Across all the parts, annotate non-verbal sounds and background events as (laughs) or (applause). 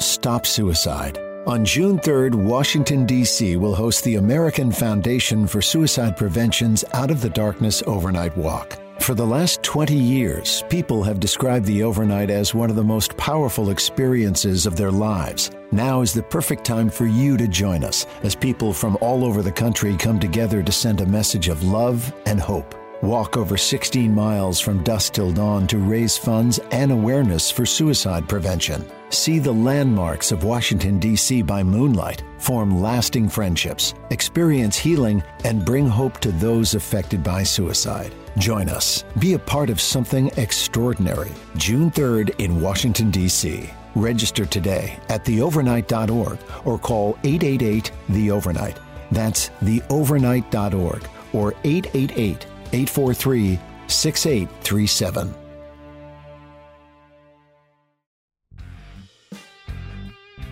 Stop Suicide. On June 3rd, Washington, D.C. will host the American Foundation for Suicide Prevention's Out of the Darkness Overnight Walk. For the last 20 years, people have described the overnight as one of the most powerful experiences of their lives. Now is the perfect time for you to join us as people from all over the country come together to send a message of love and hope. Walk over 16 miles from dusk till dawn to raise funds and awareness for suicide prevention. See the landmarks of Washington, D.C. by moonlight, form lasting friendships, experience healing, and bring hope to those affected by suicide. Join us. Be a part of something extraordinary. June 3rd in Washington, D.C. Register today at theovernight.org or call 888 The Overnight. That's theovernight.org or 888 843 6837.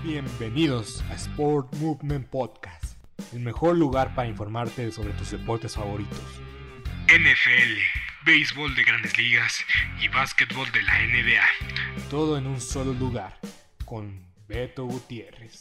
Bienvenidos a Sport Movement Podcast, el mejor lugar para informarte sobre tus deportes favoritos. NFL, béisbol de grandes ligas y básquetbol de la NBA. Todo en un solo lugar, con Beto Gutiérrez.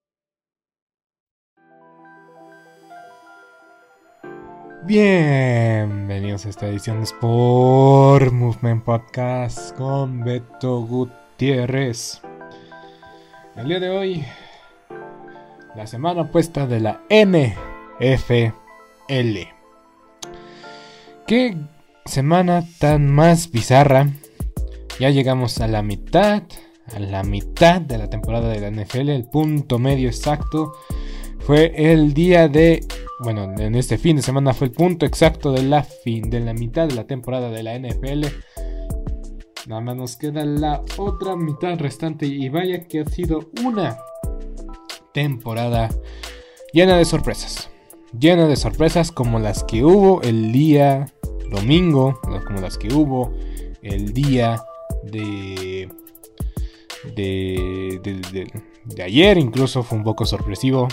Bienvenidos a esta edición de Sport Movement Podcast con Beto Gutiérrez. El día de hoy, la semana opuesta de la NFL. Qué semana tan más bizarra. Ya llegamos a la mitad, a la mitad de la temporada de la NFL, el punto medio exacto. Fue el día de bueno, en este fin de semana fue el punto exacto de la fin de la mitad de la temporada de la NFL. Nada más nos queda la otra mitad restante y vaya que ha sido una temporada llena de sorpresas. Llena de sorpresas como las que hubo el día domingo, como las que hubo el día de de, de, de ayer, incluso fue un poco sorpresivo.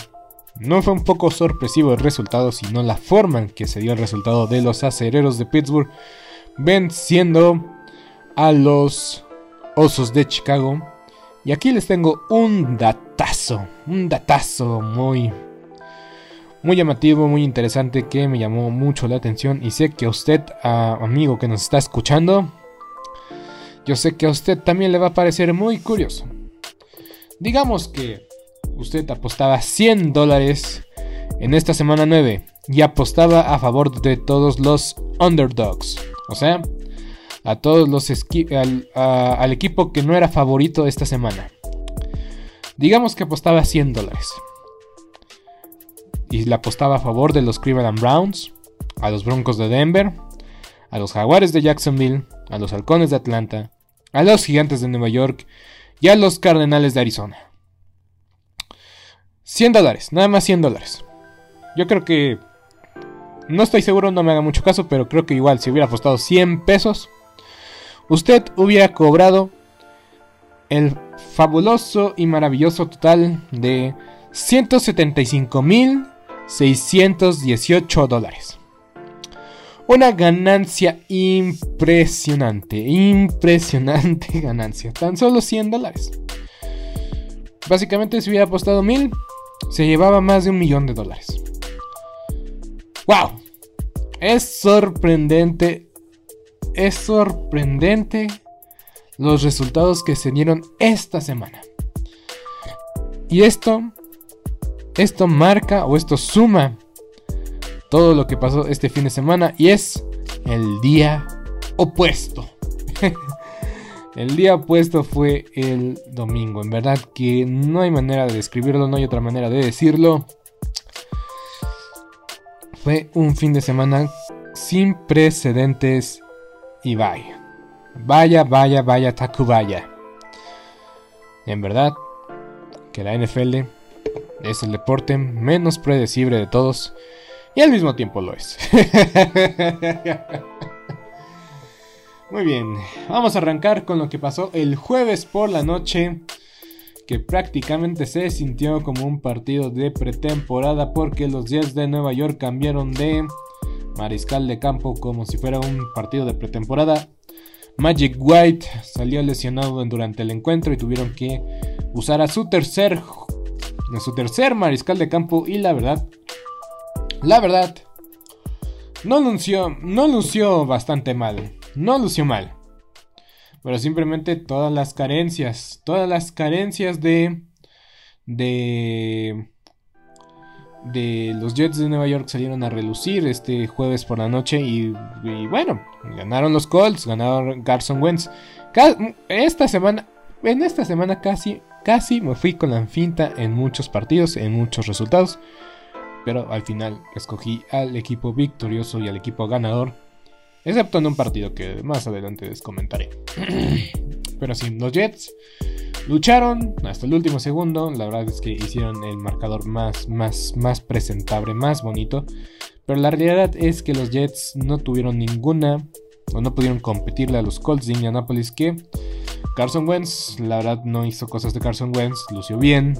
No fue un poco sorpresivo el resultado, sino la forma en que se dio el resultado de los acereros de Pittsburgh venciendo a los Osos de Chicago. Y aquí les tengo un datazo, un datazo muy muy llamativo, muy interesante que me llamó mucho la atención y sé que a usted, amigo que nos está escuchando, yo sé que a usted también le va a parecer muy curioso. Digamos que usted apostaba 100 dólares en esta semana 9 y apostaba a favor de todos los underdogs. O sea, a todos los al, equipo que no era favorito esta semana. Digamos que apostaba 100 dólares. Y le apostaba a favor de los Cleveland Browns, a los Broncos de Denver, a los Jaguares de Jacksonville, a los Halcones de Atlanta, a los Gigantes de Nueva York y a los Cardenales de Arizona. 100 dólares, nada más 100 dólares. Yo creo que... No estoy seguro, no me haga mucho caso, pero creo que igual si hubiera apostado 100 pesos, usted hubiera cobrado el fabuloso y maravilloso total de 175.618 dólares. Una ganancia impresionante, impresionante (laughs) ganancia. Tan solo 100 dólares. Básicamente si hubiera apostado 1000, se llevaba más de un millón de dólares. ¡Wow! Es sorprendente. Es sorprendente los resultados que se dieron esta semana. Y esto, esto marca o esto suma todo lo que pasó este fin de semana y es el día opuesto. (laughs) el día opuesto fue el domingo. En verdad que no hay manera de describirlo, no hay otra manera de decirlo. Fue un fin de semana sin precedentes y vaya. Vaya, vaya, vaya, Takubaya. En verdad que la NFL es el deporte menos predecible de todos y al mismo tiempo lo es. (laughs) Muy bien, vamos a arrancar con lo que pasó el jueves por la noche, que prácticamente se sintió como un partido de pretemporada porque los Jets de Nueva York cambiaron de mariscal de campo como si fuera un partido de pretemporada. Magic White salió lesionado durante el encuentro y tuvieron que usar a su tercer, a su tercer mariscal de campo y la verdad la verdad, no lució, no lució bastante mal. No lució mal. Pero simplemente todas las carencias, todas las carencias de de de los Jets de Nueva York salieron a relucir este jueves por la noche y, bueno, ganaron los Colts, ganaron Carson Wentz. Esta semana, en esta semana casi, casi me fui con la finta en muchos partidos, en muchos resultados pero al final escogí al equipo victorioso y al equipo ganador, excepto en un partido que más adelante les comentaré. (clears throat) pero sí, los Jets lucharon hasta el último segundo, la verdad es que hicieron el marcador más, más, más presentable, más bonito, pero la realidad es que los Jets no tuvieron ninguna o no pudieron competirle a los Colts de Indianapolis que Carson Wentz, la verdad no hizo cosas de Carson Wentz, lució bien,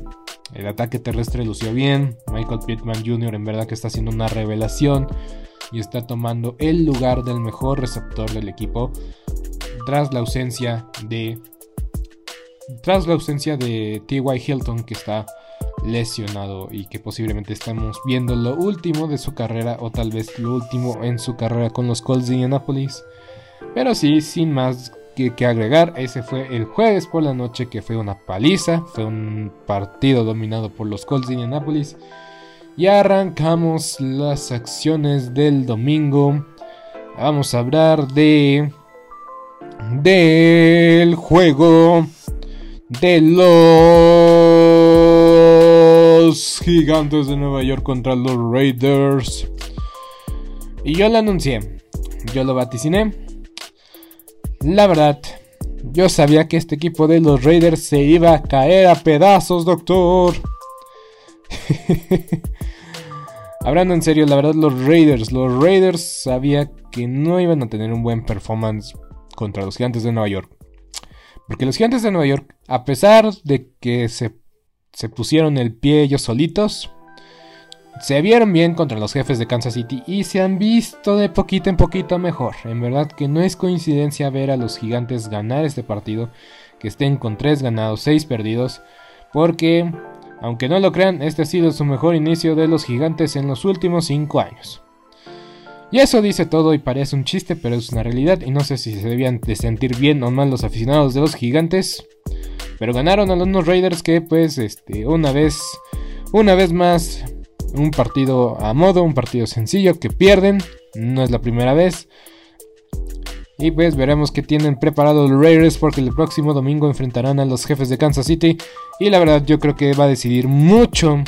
el ataque terrestre lució bien. Michael Pittman Jr. en verdad que está haciendo una revelación y está tomando el lugar del mejor receptor del equipo tras la ausencia de tras la ausencia de T.Y. Hilton que está lesionado y que posiblemente estamos viendo lo último de su carrera o tal vez lo último en su carrera con los Colts de Indianapolis. Pero sí, sin más que, agregar. Ese fue el jueves por la noche que fue una paliza. Fue un partido dominado por los Colts de Indianapolis. Y arrancamos las acciones del domingo. Vamos a hablar de... Del juego de los gigantes de Nueva York contra los Raiders. Y yo lo anuncié, yo lo vaticiné. La verdad, yo sabía que este equipo de los Raiders se iba a caer a pedazos, doctor. (laughs) Hablando en serio, la verdad, los Raiders, los Raiders sabía que no iban a tener un buen performance contra los Gigantes de Nueva York. Porque los Gigantes de Nueva York, a pesar de que se, se pusieron el pie ellos solitos, se vieron bien contra los jefes de Kansas City y se han visto de poquito en poquito mejor. En verdad que no es coincidencia ver a los gigantes ganar este partido, que estén con 3 ganados, 6 perdidos, porque, aunque no lo crean, este ha sido su mejor inicio de los gigantes en los últimos 5 años. Y eso dice todo y parece un chiste, pero es una realidad y no sé si se debían de sentir bien o mal los aficionados de los gigantes. Pero ganaron a los Raiders que pues este, una vez, una vez más un partido a modo, un partido sencillo que pierden. No es la primera vez. Y pues veremos qué tienen preparado los Raiders porque el próximo domingo enfrentarán a los jefes de Kansas City. Y la verdad yo creo que va a decidir mucho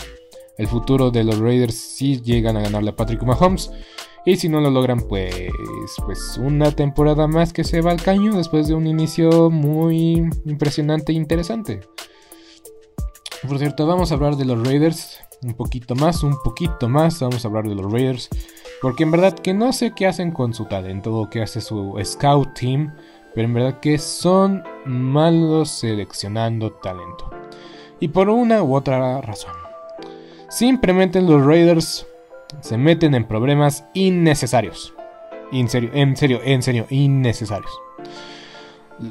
el futuro de los Raiders si llegan a ganarle a Patrick Mahomes. Y si no lo logran, pues, pues una temporada más que se va al caño después de un inicio muy impresionante e interesante. Por cierto, vamos a hablar de los Raiders un poquito más, un poquito más. Vamos a hablar de los Raiders. Porque en verdad que no sé qué hacen con su talento o qué hace su scout team. Pero en verdad que son malos seleccionando talento. Y por una u otra razón. Simplemente los Raiders se meten en problemas innecesarios. En serio, en serio, en serio, innecesarios.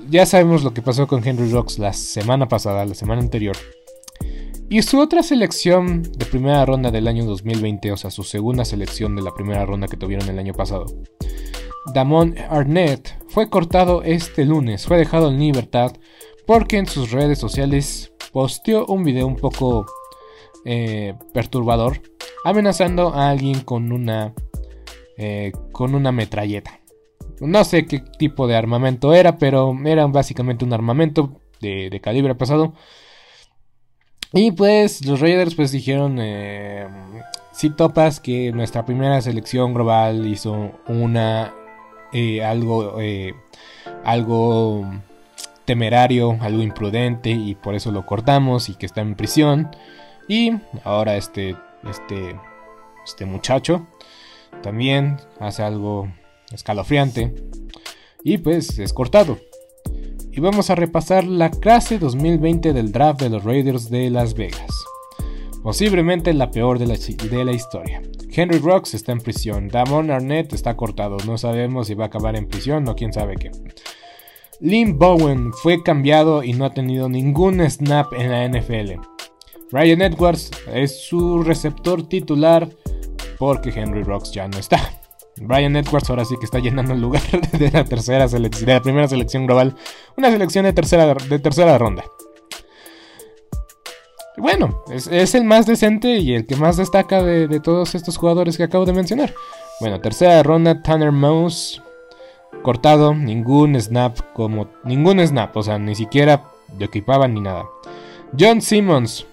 Ya sabemos lo que pasó con Henry Rocks la semana pasada, la semana anterior. Y su otra selección de primera ronda del año 2020, o sea, su segunda selección de la primera ronda que tuvieron el año pasado. Damon Arnett fue cortado este lunes, fue dejado en libertad porque en sus redes sociales posteó un video un poco eh, perturbador, amenazando a alguien con una, eh, con una metralleta. No sé qué tipo de armamento era, pero era básicamente un armamento de, de calibre pesado y pues los Raiders pues dijeron, eh, si topas que nuestra primera selección global hizo una, eh, algo, eh, algo temerario, algo imprudente y por eso lo cortamos y que está en prisión. Y ahora este, este, este muchacho también hace algo escalofriante y pues es cortado y vamos a repasar la clase 2020 del draft de los Raiders de Las Vegas. Posiblemente la peor de la, historia. Henry Rocks está en prisión, Damon Arnett está cortado, no sabemos si va a acabar en prisión o quién sabe qué. Lynn Bowen fue cambiado y no ha tenido ningún snap en la NFL. Ryan Edwards es su receptor titular porque Henry Rocks ya no está. Brian Edwards ahora sí que está llenando el lugar (laughs) de la tercera selección, de la primera selección global, una selección de tercera, de tercera ronda. Bueno, es, el más decente y el que más destaca de, todos estos jugadores que acabo de mencionar. Bueno, tercera ronda, Tanner Mouse, cortado, ningún snap, como ningún snap, o sea, ni siquiera lo equipaban ni nada. John Simmons,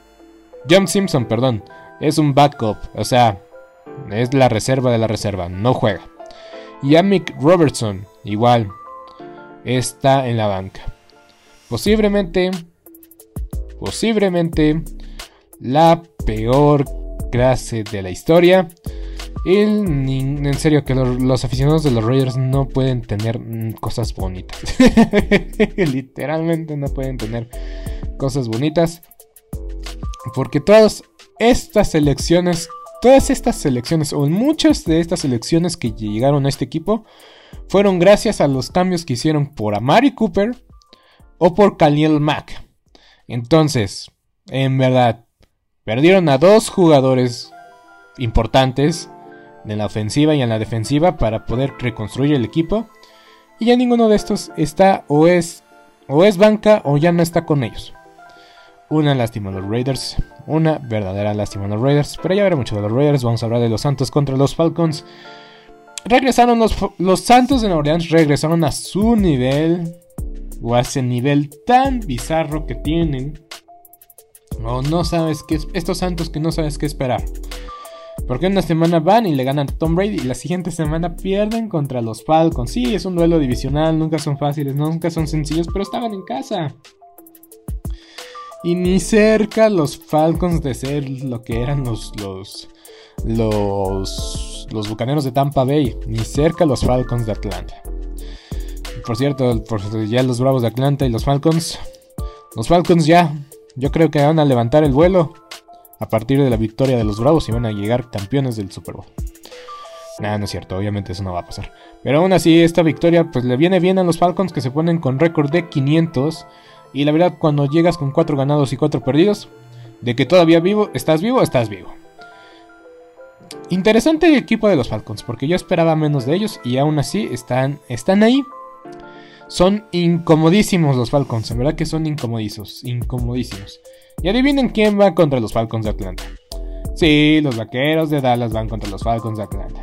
John Simpson, perdón, es un backup, o sea, es la reserva de la reserva, no juega. Y Amick Robertson, igual, está en la banca. Posiblemente, posiblemente, la peor clase de la historia. en serio, que los, aficionados de los Raiders no pueden tener cosas bonitas. (laughs) Literalmente no pueden tener cosas bonitas. Porque todas estas selecciones Todas estas selecciones, o muchas de estas selecciones que llegaron a este equipo, fueron gracias a los cambios que hicieron por Amari Cooper o por Khalil Mack. Entonces, en verdad, perdieron a dos jugadores importantes en la ofensiva y en la defensiva para poder reconstruir el equipo. Y ya ninguno de estos está o es o es banca o ya no está con ellos. Una lástima los Raiders. Una verdadera lástima los Raiders. Pero ya veré mucho de los Raiders. Vamos a hablar de los Santos contra los Falcons. Regresaron los, los Santos de Nueva Orleans. Regresaron a su nivel. O a ese nivel tan bizarro que tienen. O no sabes qué. Estos Santos que no sabes qué esperar. Porque una semana van y le ganan a Tom Brady y la siguiente semana pierden contra los Falcons. Sí, es un duelo divisional, nunca son fáciles, nunca son sencillos, pero estaban en casa. Y ni cerca los Falcons de ser lo que eran los, los, los, los Bucaneros de Tampa Bay. Ni cerca los Falcons de Atlanta. Por cierto, ya los Bravos de Atlanta y los Falcons. Los Falcons ya, yo creo que van a levantar el vuelo a partir de la victoria de los Bravos y van a llegar campeones del Super Bowl. Nada, no es cierto, obviamente eso no va a pasar. Pero aún así, esta victoria pues le viene bien a los Falcons que se ponen con récord de 500 y la verdad, cuando llegas con 4 ganados y 4 perdidos, de que todavía vivo, estás vivo, estás vivo. Interesante el equipo de los Falcons, porque yo esperaba menos de ellos y aún así están, están ahí. Son incomodísimos los Falcons, en verdad que son incomodísimos, incomodísimos. Y adivinen quién va contra los Falcons de Atlanta. Sí, los vaqueros de Dallas van contra los Falcons de Atlanta.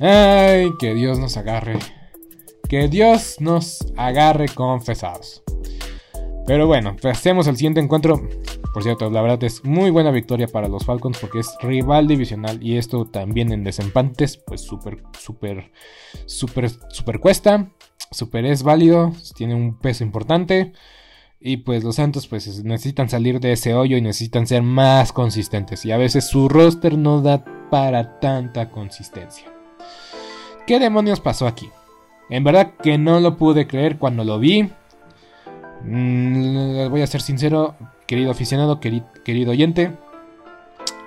Ay, que Dios nos agarre Que Dios nos agarre confesados. Pero bueno, pasemos al siguiente encuentro. Por cierto, la verdad es muy buena victoria para los Falcons porque es rival divisional y esto también en desempantes, pues súper, súper, súper, súper cuesta. Súper es válido, tiene un peso importante. Y pues los Santos pues necesitan salir de ese hoyo y necesitan ser más consistentes. Y a veces su roster no da para tanta consistencia. ¿Qué demonios pasó aquí? En verdad que no lo pude creer cuando lo vi. Mm, voy a ser sincero, querido aficionado, querido oyente.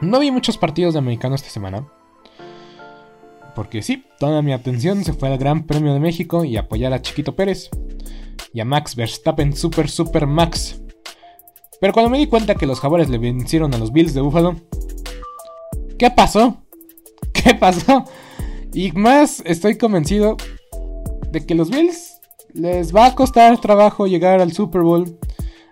No vi muchos partidos de americano esta semana. Porque sí, toda mi atención se fue al Gran Premio de México y apoyar a Chiquito Pérez. Y a Max Verstappen Super Super Max. Pero cuando me di cuenta que los jaguares le vencieron a los Bills de Buffalo. ¿Qué pasó? ¿Qué pasó? Y más estoy convencido de que los Bills les va a costar trabajo llegar al Super Bowl.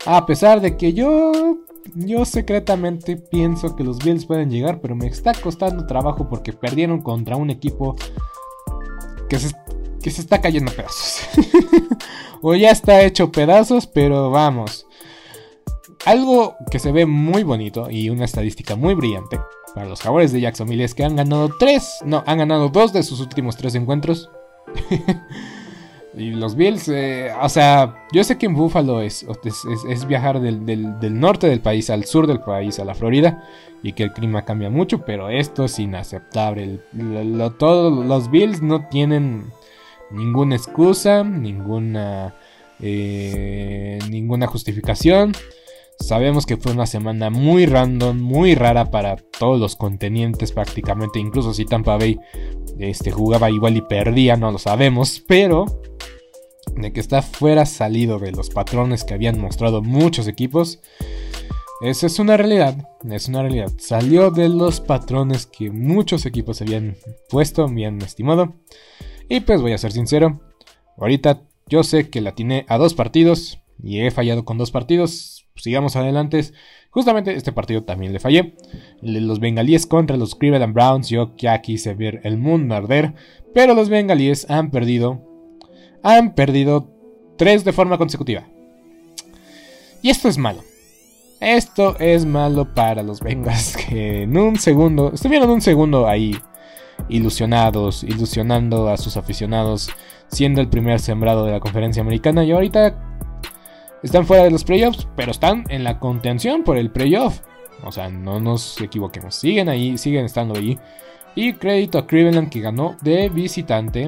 A pesar de que yo, yo secretamente pienso que los Bills pueden llegar, pero me está costando trabajo porque perdieron contra un equipo que se, que se está cayendo a pedazos. (laughs) o ya está hecho pedazos, pero vamos. Algo que se ve muy bonito y una estadística muy brillante para los jugadores de Jacksonville es que han ganado tres, no, han ganado dos de sus últimos tres encuentros. (laughs) Y los Bills, eh, o sea, yo sé que en Buffalo es, es, viajar del, norte del país al sur del país, a la Florida, y que el clima cambia mucho, pero esto es inaceptable. todos los Bills no tienen ninguna excusa, ninguna, eh, ninguna justificación. Sabemos que fue una semana muy random, muy rara para todos los contenientes prácticamente. Incluso si Tampa Bay este, jugaba igual y perdía, no lo sabemos. Pero de que está fuera salido de los patrones que habían mostrado muchos equipos. Esa es una realidad, es una realidad. Salió de los patrones que muchos equipos habían puesto, habían estimado. Y pues voy a ser sincero, ahorita yo sé que la tiene a dos partidos y he fallado con dos partidos. Sigamos adelante. Justamente este partido también le fallé. Los bengalíes contra los Cleveland Browns. Yo ya quise ver el mundo arder. Pero los bengalíes han perdido han perdido tres de forma consecutiva. Y esto es malo. Esto es malo para los Bengals (laughs) que en un segundo, estuvieron un segundo ahí ilusionados, ilusionando a sus aficionados, siendo el primer sembrado de la conferencia americana y ahorita están fuera de los playoffs, pero están en la contención por el playoff. O sea, no nos equivoquemos, siguen ahí, siguen estando ahí. Y crédito a Cleveland que ganó de visitante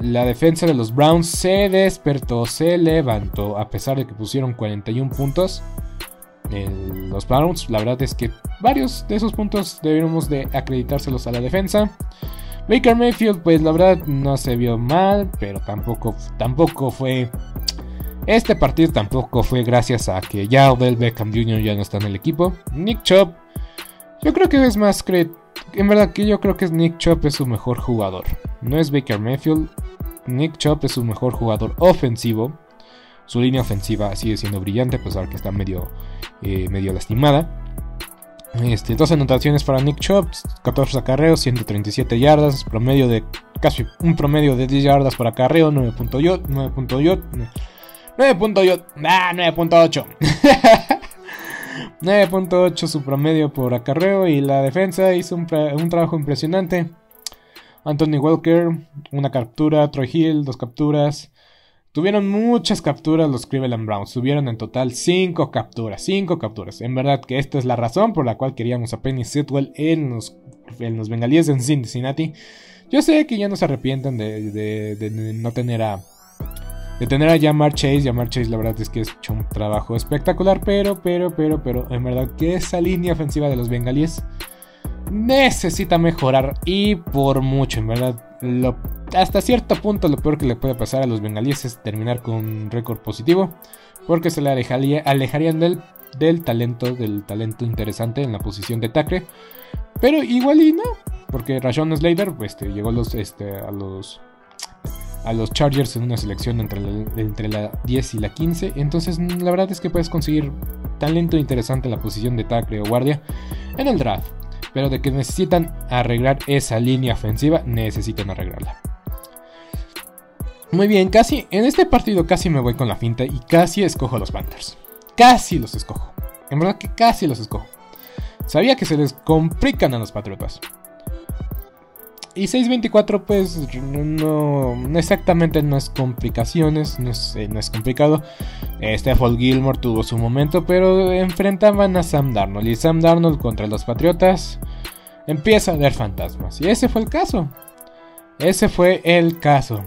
la defensa de los Browns se despertó, se levantó, a pesar de que pusieron 41 puntos. los Browns, la verdad es que varios de esos puntos deberíamos de acreditárselos a la defensa. Baker Mayfield, pues la verdad no se vio mal, pero tampoco, tampoco fue... Este partido tampoco fue gracias a que ya Odell Beckham Jr. ya no está en el equipo. Nick Chubb, yo creo que es más en verdad que yo creo que Nick Chop es su mejor jugador. No es Baker Mayfield. Nick Chop es su mejor jugador ofensivo. Su línea ofensiva sigue siendo brillante, a pesar que está medio, eh, medio lastimada. Este, dos anotaciones para Nick Chop, 14 acarreos, 137 yardas, promedio de casi un promedio de 10 yardas por acarreo, 9.8, 9.8, 9.8, ah, 9.8. (laughs) 9.8 su promedio por acarreo y la defensa hizo un, trabajo impresionante. Anthony Walker, una captura, Troy Hill, dos capturas. Tuvieron muchas capturas los Cleveland Browns. Tuvieron en total 5 capturas. 5 capturas. En verdad que esta es la razón por la cual queríamos a Penny Sitwell en los, en bengalíes en Cincinnati. Yo sé que ya no se arrepienten de no tener a, de tener a Jamar Chase. Jamar Chase, la verdad es que hecho un trabajo espectacular, pero, pero, pero, pero, en verdad que esa línea ofensiva de los bengalíes necesita mejorar y por mucho, en verdad. hasta cierto punto, lo peor que le puede pasar a los bengalíes es terminar con un récord positivo, porque se le alejarían del, del talento, del talento interesante en la posición de tackle. Pero igual y no, porque Rashon Slater pues, este, llegó los, este, a los a los Chargers en una selección entre la, entre la 10 y la 15. Entonces, la verdad es que puedes conseguir talento interesante la posición de tackle o guardia en el draft. Pero de que necesitan arreglar esa línea ofensiva, necesitan arreglarla. Muy bien, casi en este partido casi me voy con la finta y casi escojo a los Panthers. Casi los escojo. En verdad que casi los escojo. Sabía que se les complican a los Patriotas. Y 6.24 pues no, exactamente no es complicaciones, no es, eh, complicado. Eh, Gilmore tuvo su momento, pero enfrentaban a Sam Darnold. Y Sam Darnold contra los Patriotas empieza a ver fantasmas. Y ese fue el caso. Ese fue el caso.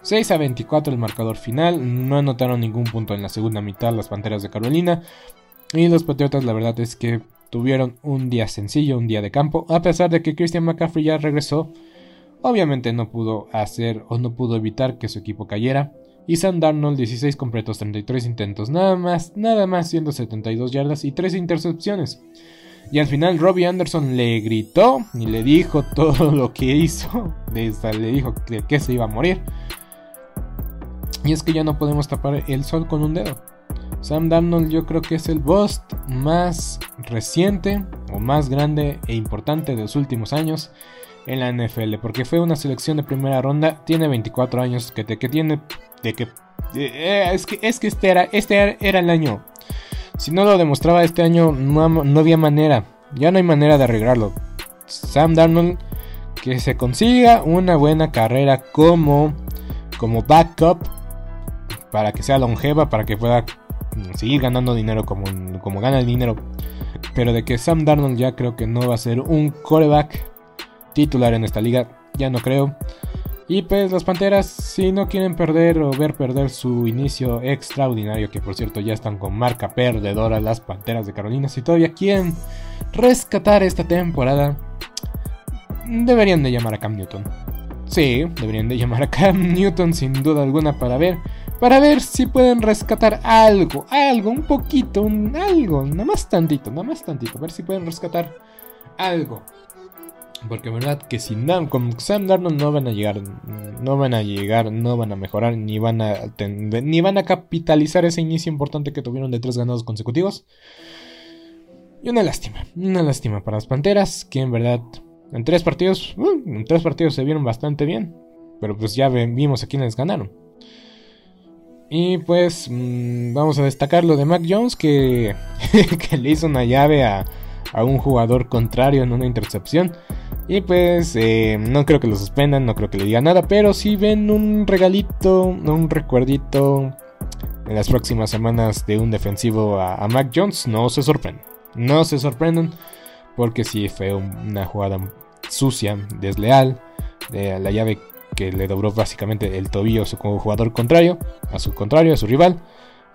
6 a 24 el marcador final. No anotaron ningún punto en la segunda mitad las Panteras de Carolina. Y los Patriotas la verdad es que tuvieron un día sencillo, un día de campo, a pesar de que Christian McCaffrey ya regresó. Obviamente no pudo hacer o no pudo evitar que su equipo cayera. Y Sam Darnold 16 completos, 33 intentos, nada más, nada más 172 yardas y 3 intercepciones. Y al final Robbie Anderson le gritó y le dijo (laughs) todo lo que hizo. le dijo que se iba a morir. Y es que ya no podemos tapar el sol con un dedo. Sam Darnold yo creo que es el bust más reciente o más grande e importante de los últimos años en la NFL, porque fue una selección de primera ronda, tiene 24 años, que, que tiene de que eh, es que es que este era este era el año. Si no lo demostraba este año no, no había manera, ya no hay manera de arreglarlo. Sam Darnold que se consiga una buena carrera como como backup para que sea longeva, para que pueda seguir ganando dinero como, como gana el dinero. Pero de que Sam Darnold ya creo que no va a ser un coreback titular en esta liga, ya no creo. Y pues las Panteras, si no quieren perder o ver perder su inicio extraordinario, que por cierto ya están con marca perdedora las Panteras de Carolina, si todavía quieren rescatar esta temporada, deberían de llamar a Cam Newton. Sí, deberían de llamar a Cam Newton sin duda alguna para ver para ver si pueden rescatar algo, algo, un poquito, un, algo, nada más tantito, nada más tantito, a ver si pueden rescatar algo. Porque verdad que sin con Sam Darnold no van a llegar, no van a llegar, no van a mejorar, ni van a ni van a capitalizar ese inicio importante que tuvieron de tres ganados consecutivos. Y una lástima, una lástima para las Panteras, que en verdad en tres partidos, uh, en tres partidos se vieron bastante bien. Pero pues ya vimos a quienes ganaron. Y pues mm, vamos a destacar lo de Mac Jones que, (laughs) que le hizo una llave a, a, un jugador contrario en una intercepción. Y pues eh, no creo que lo suspendan, no creo que le diga nada, pero si ven un regalito, un recuerdito en las próximas semanas de un defensivo a, Mac Jones, no se sorprendan. No se sorprendan porque si fue una jugada sucia, desleal, de la llave que le dobló básicamente el tobillo a su jugador contrario, a su contrario, a su rival.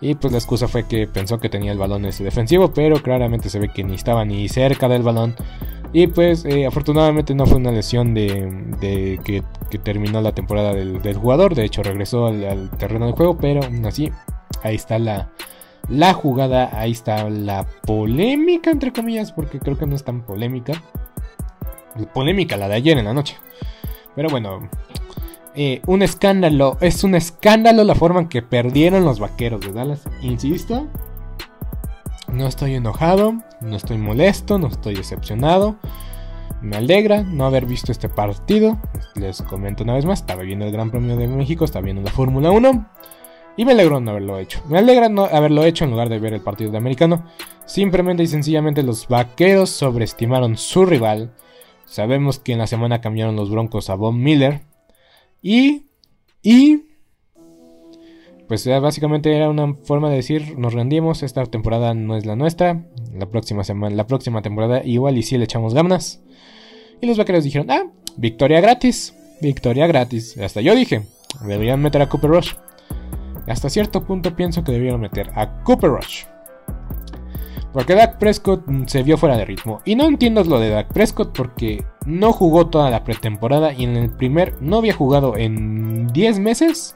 Y pues la excusa fue que pensó que tenía el balón ese defensivo, pero claramente se ve que ni estaba ni cerca del balón. Y pues eh, afortunadamente no fue una lesión de, que, terminó la temporada del, jugador. De hecho regresó al, terreno de juego, pero aún así ahí está la, la jugada, ahí está la polémica entre comillas, porque creo que no es tan polémica. Polémica la de ayer en la noche. Pero bueno, eh, un escándalo. Es un escándalo la forma en que perdieron los vaqueros de Dallas. Insisto. No estoy enojado, no estoy molesto, no estoy decepcionado. Me alegra no haber visto este partido. Les comento una vez más, estaba viendo el Gran Premio de México, estaba viendo la Fórmula 1. Y me alegro no haberlo hecho. Me alegra no haberlo hecho en lugar de ver el partido de americano. Simplemente y sencillamente los vaqueros sobreestimaron su rival. Sabemos que en la semana cambiaron los Broncos a Von Miller. Y, y, pues básicamente era una forma de decir, nos rendimos, esta temporada no es la nuestra, la próxima semana, la próxima temporada igual y si le echamos ganas. Y los vaqueros dijeron, ah, victoria gratis, victoria gratis. Hasta yo dije, deberían meter a Cooper Rush. Hasta cierto punto pienso que debieron meter a Cooper Rush. Porque Dak Prescott se vio fuera de ritmo. Y no entiendo lo de Dak Prescott porque no jugó toda la pretemporada y en el primer no había jugado en 10 meses.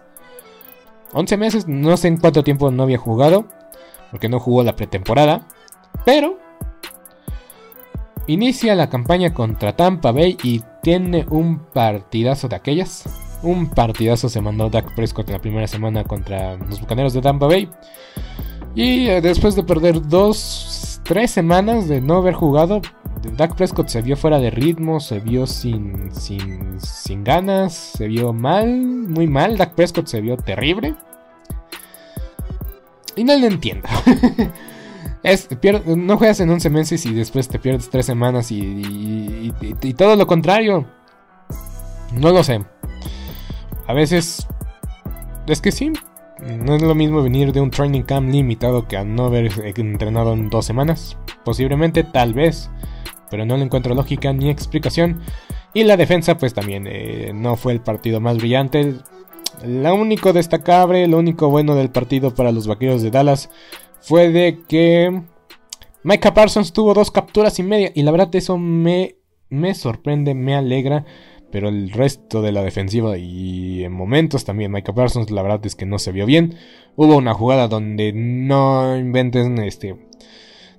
11 meses, no sé en cuánto tiempo no había jugado. Porque no jugó la pretemporada. Pero inicia la campaña contra Tampa Bay y tiene un partidazo de aquellas. Un partidazo se mandó Dak Prescott en la primera semana contra los Bucaneros de Tampa Bay. Y eh, después de perder dos, tres semanas de no haber jugado, Dak Prescott se vio fuera de ritmo, se vio sin, sin, sin ganas, se vio mal, muy mal. Dak Prescott se vio terrible. Y no lo entiendo. (laughs) no juegas en 11 meses y después te pierdes 3 semanas y, y todo lo contrario. No lo sé. A veces... Es que sí, no es lo mismo venir de un training camp limitado que a no haber entrenado en dos semanas. Posiblemente, tal vez. Pero no le encuentro lógica ni explicación. Y la defensa, pues también eh, no fue el partido más brillante. Lo único destacable, lo único bueno del partido para los vaqueros de Dallas fue de que Micah Parsons tuvo dos capturas y media. Y la verdad, eso me, me sorprende, me alegra. Pero el resto de la defensiva y en momentos también Micah Parsons, la verdad es que no se vio bien. Hubo una jugada donde no inventen este.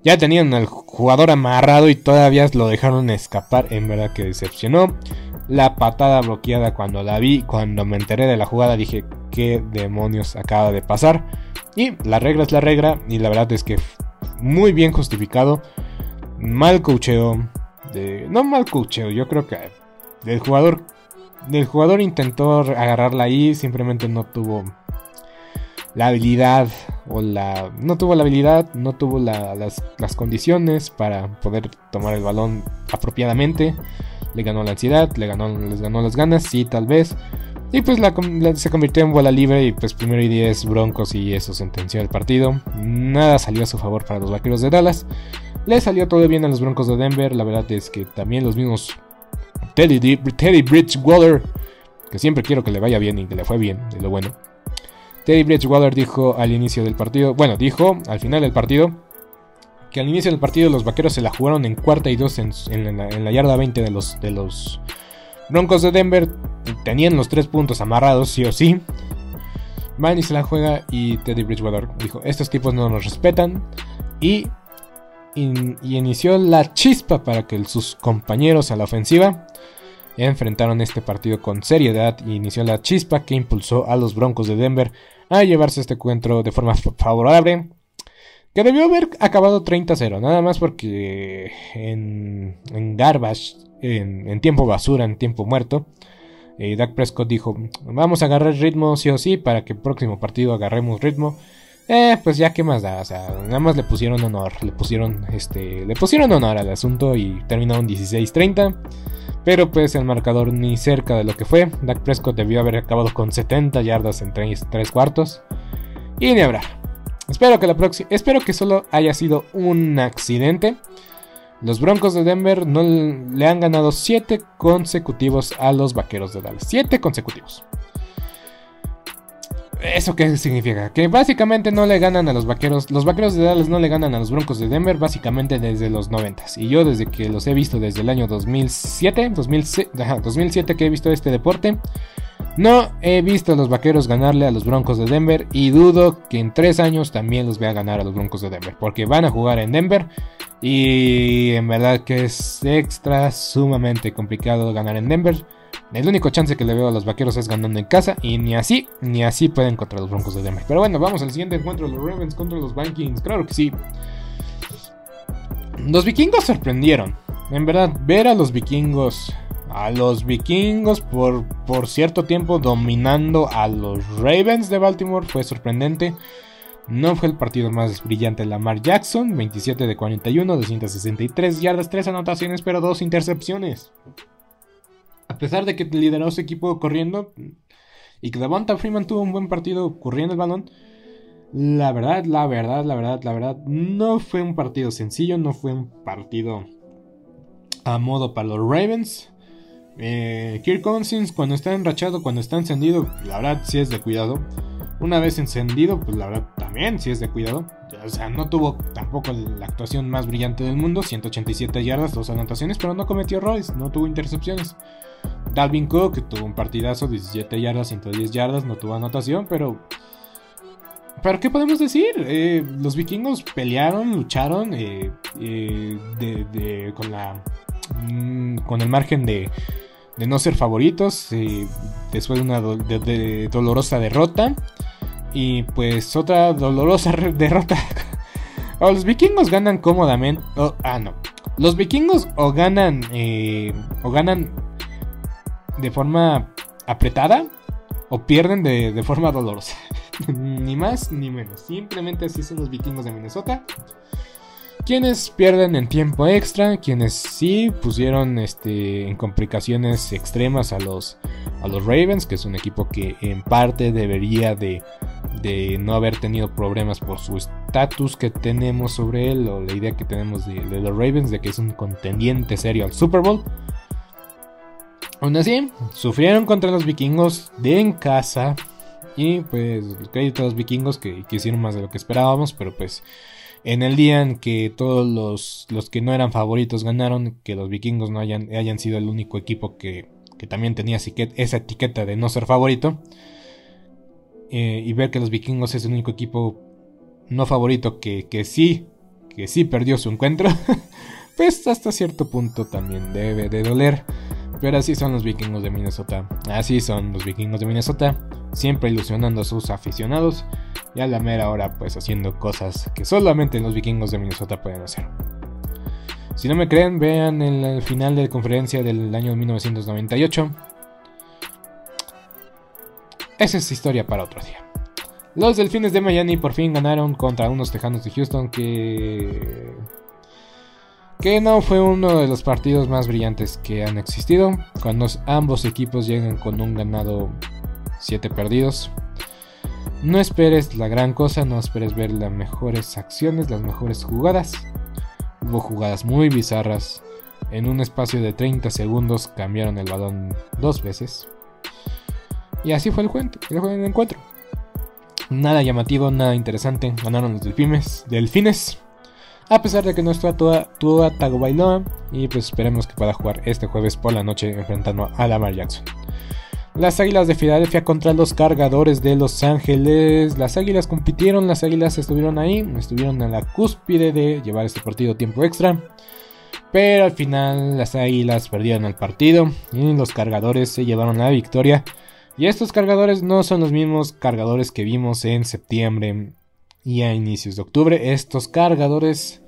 Ya tenían al jugador amarrado y todavía lo dejaron escapar. En verdad que decepcionó. La patada bloqueada cuando la vi, cuando me enteré de la jugada, dije, ¿qué demonios acaba de pasar? Y la regla es la regla. Y la verdad es que muy bien justificado. Mal cocheo. No mal cocheo, yo creo que el jugador, el jugador intentó agarrarla ahí, simplemente no tuvo la habilidad o la no tuvo la habilidad, no tuvo las, condiciones para poder tomar el balón apropiadamente. Le ganó la ansiedad, le ganó, les ganó las ganas, sí, tal vez. Y pues se convirtió en bola libre y pues primero y 10 Broncos y eso sentenció el partido. Nada salió a su favor para los Vaqueros de Dallas. Le salió todo bien a los Broncos de Denver. La verdad es que también los mismos Teddy, Teddy Bridgewater, que siempre quiero que le vaya bien y que le fue bien, de lo bueno. Teddy Bridgewater dijo al inicio del partido, bueno, dijo al final del partido, que al inicio del partido los vaqueros se la jugaron en cuarta y dos en, la, yarda 20 de los, de los Broncos de Denver. Tenían los tres puntos amarrados, sí o sí. Van y se la juega y Teddy Bridgewater dijo, estos tipos no nos respetan. Y y inició la chispa para que sus compañeros a la ofensiva enfrentaron este partido con seriedad y inició la chispa que impulsó a los Broncos de Denver a llevarse este encuentro de forma favorable. Que debió haber acabado 30-0, nada más porque en, en garbage, en, tiempo basura, en tiempo muerto, eh, Dak Prescott dijo, vamos a agarrar ritmo sí o sí para que el próximo partido agarremos ritmo. Eh, pues ya qué más da, o sea, nada más le pusieron honor, le pusieron, este, le pusieron honor al asunto y terminaron 16-30. Pero pues el marcador ni cerca de lo que fue. Dak Prescott debió haber acabado con 70 yardas en 3, cuartos. Y ni habrá. Espero que la próxima, espero que solo haya sido un accidente. Los Broncos de Denver no le han ganado 7 consecutivos a los Vaqueros de Dallas. 7 consecutivos. ¿Eso qué significa? Que básicamente no le ganan a los vaqueros. Los vaqueros de Dallas no le ganan a los broncos de Denver básicamente desde los 90. Y yo desde que los he visto desde el año 2007, 2007, que he visto este deporte, no he visto a los vaqueros ganarle a los broncos de Denver. Y dudo que en tres años también los vea ganar a los broncos de Denver. Porque van a jugar en Denver. Y en verdad que es extra sumamente complicado ganar en Denver. El único chance que le veo a los vaqueros es ganando en casa. Y ni así, ni así pueden contra los Broncos de Denver. Pero bueno, vamos al siguiente encuentro. Los Ravens contra los Vikings. Claro que sí. Los vikingos sorprendieron. En verdad, ver a los vikingos. A los vikingos por, por cierto tiempo dominando a los Ravens de Baltimore fue sorprendente. No fue el partido más brillante de Lamar Jackson, 27 de 41, 263 yardas, 3 anotaciones, pero 2 intercepciones a pesar de que lideró su equipo corriendo y que Devonta Freeman tuvo un buen partido corriendo el balón, la verdad, la verdad, la verdad, la verdad, no fue un partido sencillo, no fue un partido a modo para los Ravens. Eh, Kirk Cousins cuando está enrachado, cuando está encendido, la verdad sí es de cuidado. Una vez encendido, pues la verdad también sí es de cuidado. O sea, no tuvo tampoco la actuación más brillante del mundo, 187 yardas, dos anotaciones, pero no cometió errores, no tuvo intercepciones. Dalvin Cook tuvo un partidazo, 17 yardas, 110 yardas, no tuvo anotación, pero... ¿Pero qué podemos decir? Eh, los vikingos pelearon, lucharon eh, eh, con la... Mm, con el margen de, de no ser favoritos después de una dolorosa derrota. Y pues otra dolorosa (laughs) derrota. los vikingos ganan cómodamente. Oh, ah, no. Los vikingos o ganan, o ganan de forma apretada o pierden de, de forma dolorosa. (laughs) ni más ni menos. Simplemente así son los vikingos de Minnesota. Quienes pierden en tiempo extra, quienes sí pusieron este, en complicaciones extremas a los, a los Ravens, que es un equipo que en parte debería de, de no haber tenido problemas por su estatus que tenemos sobre él, o la idea que tenemos de, de, los Ravens, de que es un contendiente serio al Super Bowl. Aún así, sufrieron contra los vikingos de en casa. Y pues crédito a los vikingos que, hicieron más de lo que esperábamos, pero pues en el día en que todos los, los que no eran favoritos ganaron, que los vikingos no hayan, hayan sido el único equipo que, que también tenía esa etiqueta de no ser favorito, eh, y ver que los vikingos es el único equipo no favorito que, que sí, que sí perdió su encuentro, (laughs) pues hasta cierto punto también debe de doler. Pero así son los vikingos de Minnesota. Así son los vikingos de Minnesota. Siempre ilusionando a sus aficionados. Y a la mera hora pues haciendo cosas que solamente los vikingos de Minnesota pueden hacer. Si no me creen, vean el, final de la conferencia del año 1998. Esa es historia para otro día. Los Delfines de Miami por fin ganaron contra unos Tejanos de Houston que que no fue uno de los partidos más brillantes que han existido, cuando ambos equipos llegan con un ganado 7 perdidos. No esperes la gran cosa, no esperes ver las mejores acciones, las mejores jugadas. Hubo jugadas muy bizarras. En un espacio de 30 segundos cambiaron el balón dos veces. Y así fue el, el encuentro. Nada llamativo, nada interesante. Ganaron los delfines. delfines a pesar de que no está toda Tua Tagovailoa y pues esperemos que pueda jugar este jueves por la noche enfrentando a Lamar Jackson. Las Águilas de Filadelfia contra los Cargadores de Los Ángeles. Las Águilas compitieron, las Águilas estuvieron ahí, estuvieron en la cúspide de llevar este partido tiempo extra. Pero al final las Águilas perdieron el partido y los Cargadores se llevaron la victoria. Y estos cargadores no son los mismos cargadores que vimos en septiembre y a inicios de octubre. Estos cargadores...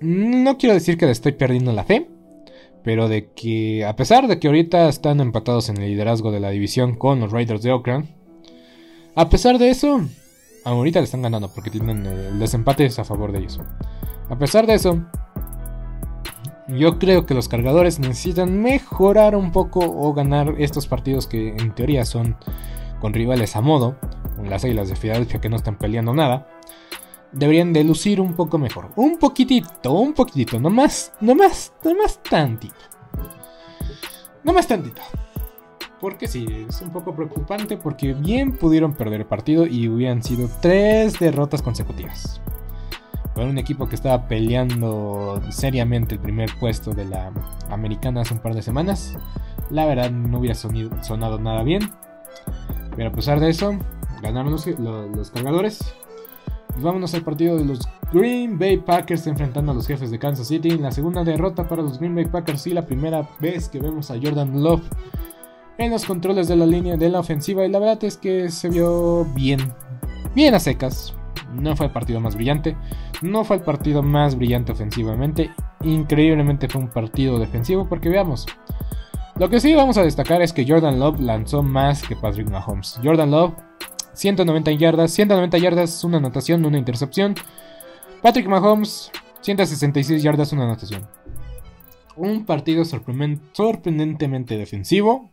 No quiero decir que le estoy perdiendo la fe, pero de que a pesar de que ahorita están empatados en el liderazgo de la división con los Raiders de Oakland, a pesar de eso, ahorita le están ganando porque tienen el desempate a favor de ellos. A pesar de eso, yo creo que los cargadores necesitan mejorar un poco o ganar estos partidos que en teoría son con rivales a modo las Águilas de Filadelfia que no están peleando nada, deberían de lucir un poco mejor. Un poquitito, un poquitito, no más, no más, no más tantito. No más tantito. Porque sí, es un poco preocupante porque bien pudieron perder el partido y hubieran sido tres derrotas consecutivas. Para un equipo que estaba peleando seriamente el primer puesto de la americana hace un par de semanas, la verdad no hubiera sonado nada bien. Pero a pesar de eso, Ganaron los, cargadores. Y vámonos al partido de los Green Bay Packers enfrentando a los jefes de Kansas City. La segunda derrota para los Green Bay Packers y la primera vez que vemos a Jordan Love en los controles de la línea de la ofensiva. Y la verdad es que se vio bien, bien a secas. No fue el partido más brillante, no fue el partido más brillante ofensivamente. Increíblemente fue un partido defensivo porque veamos. Lo que sí vamos a destacar es que Jordan Love lanzó más que Patrick Mahomes. Jordan Love 190 yardas, 190 yardas, una anotación, una intercepción. Patrick Mahomes, 166 yardas, una anotación. Un partido sorprendentemente defensivo,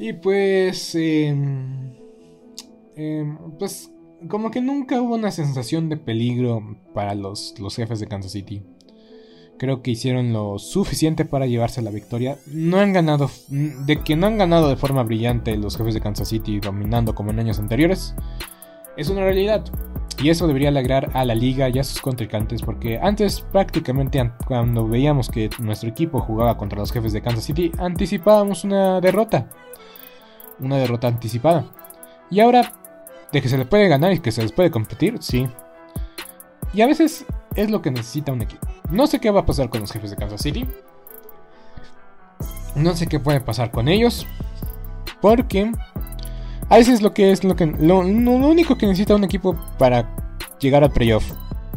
Y pues, em, pues como que nunca hubo una sensación de peligro para los, los jefes de Kansas City. Creo que hicieron lo suficiente para llevarse la victoria. No han ganado, de que no han ganado de forma brillante los jefes de Kansas City dominando como en años anteriores, es una realidad. Y eso debería alegrar a la liga y a sus contrincantes porque antes prácticamente cuando veíamos que nuestro equipo jugaba contra los jefes de Kansas City anticipábamos una derrota una derrota anticipada. Y ahora, de que se le puede ganar y que se les puede competir, sí. Y a veces es lo que necesita un equipo. No sé qué va a pasar con los jefes de Kansas City. No sé qué puede pasar con ellos. Porque a veces lo que es lo que lo, único que necesita un equipo para llegar al playoff,